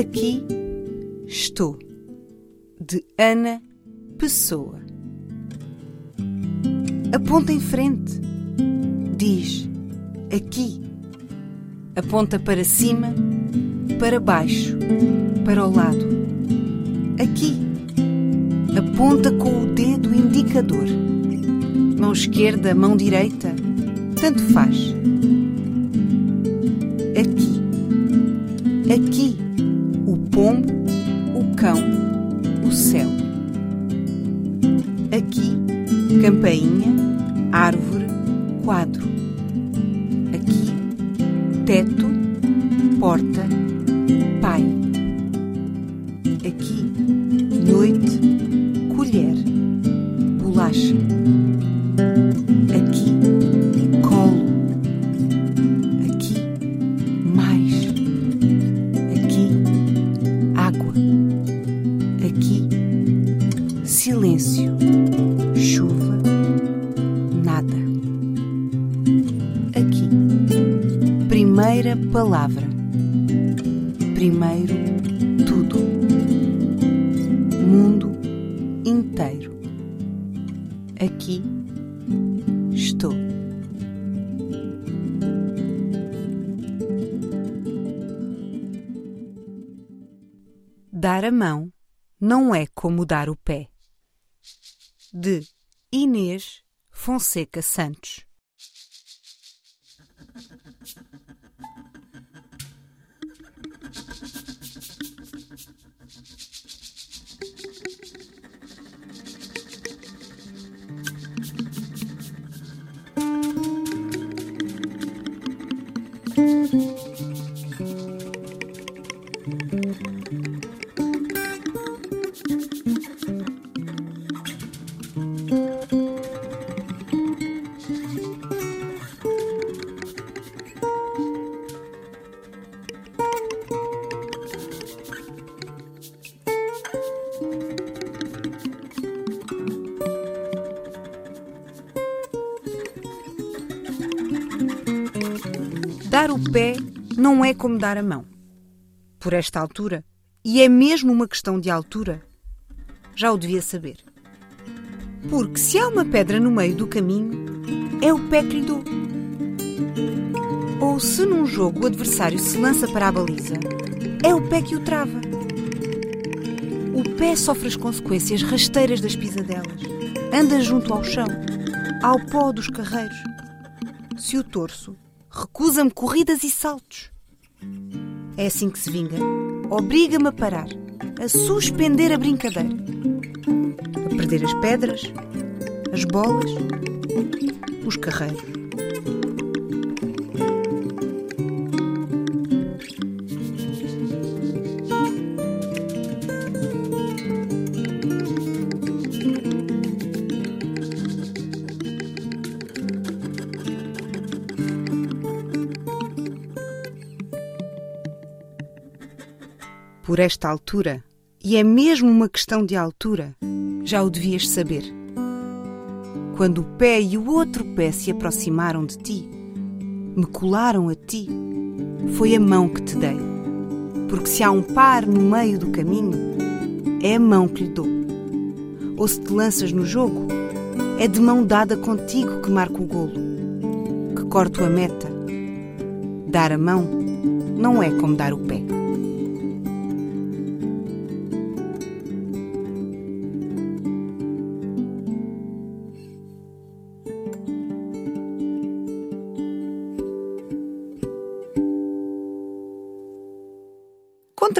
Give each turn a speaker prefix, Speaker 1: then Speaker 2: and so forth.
Speaker 1: Aqui estou, de Ana Pessoa. Aponta em frente, diz aqui. Aponta para cima, para baixo, para o lado. Aqui. Aponta com o dedo indicador. Mão esquerda, mão direita, tanto faz. Aqui. Aqui pombo, o cão, o céu. Aqui, campainha, árvore, quadro. Aqui, teto, porta, pai. Aqui, noite, colher, bolacha. Primeira palavra. Primeiro, tudo. Mundo inteiro. Aqui, estou. Dar a mão não é como dar o pé. De Inês Fonseca Santos. Dar o pé não é como dar a mão. Por esta altura, e é mesmo uma questão de altura, já o devia saber. Porque se há uma pedra no meio do caminho, é o pé que lhe dou. Ou se num jogo o adversário se lança para a baliza, é o pé que o trava. O pé sofre as consequências rasteiras das pisadelas. Anda junto ao chão, ao pó dos carreiros. Se o torço, recusa-me corridas e saltos. É assim que se vinga. Obriga-me a parar, a suspender a brincadeira, a perder as pedras, as bolas, os carreiros. Por esta altura, e é mesmo uma questão de altura, já o devias saber. Quando o pé e o outro pé se aproximaram de ti, me colaram a ti, foi a mão que te dei. Porque se há um par no meio do caminho, é a mão que lhe dou. Ou se te lanças no jogo, é de mão dada contigo que marco o golo, que corto a meta. Dar a mão não é como dar o pé.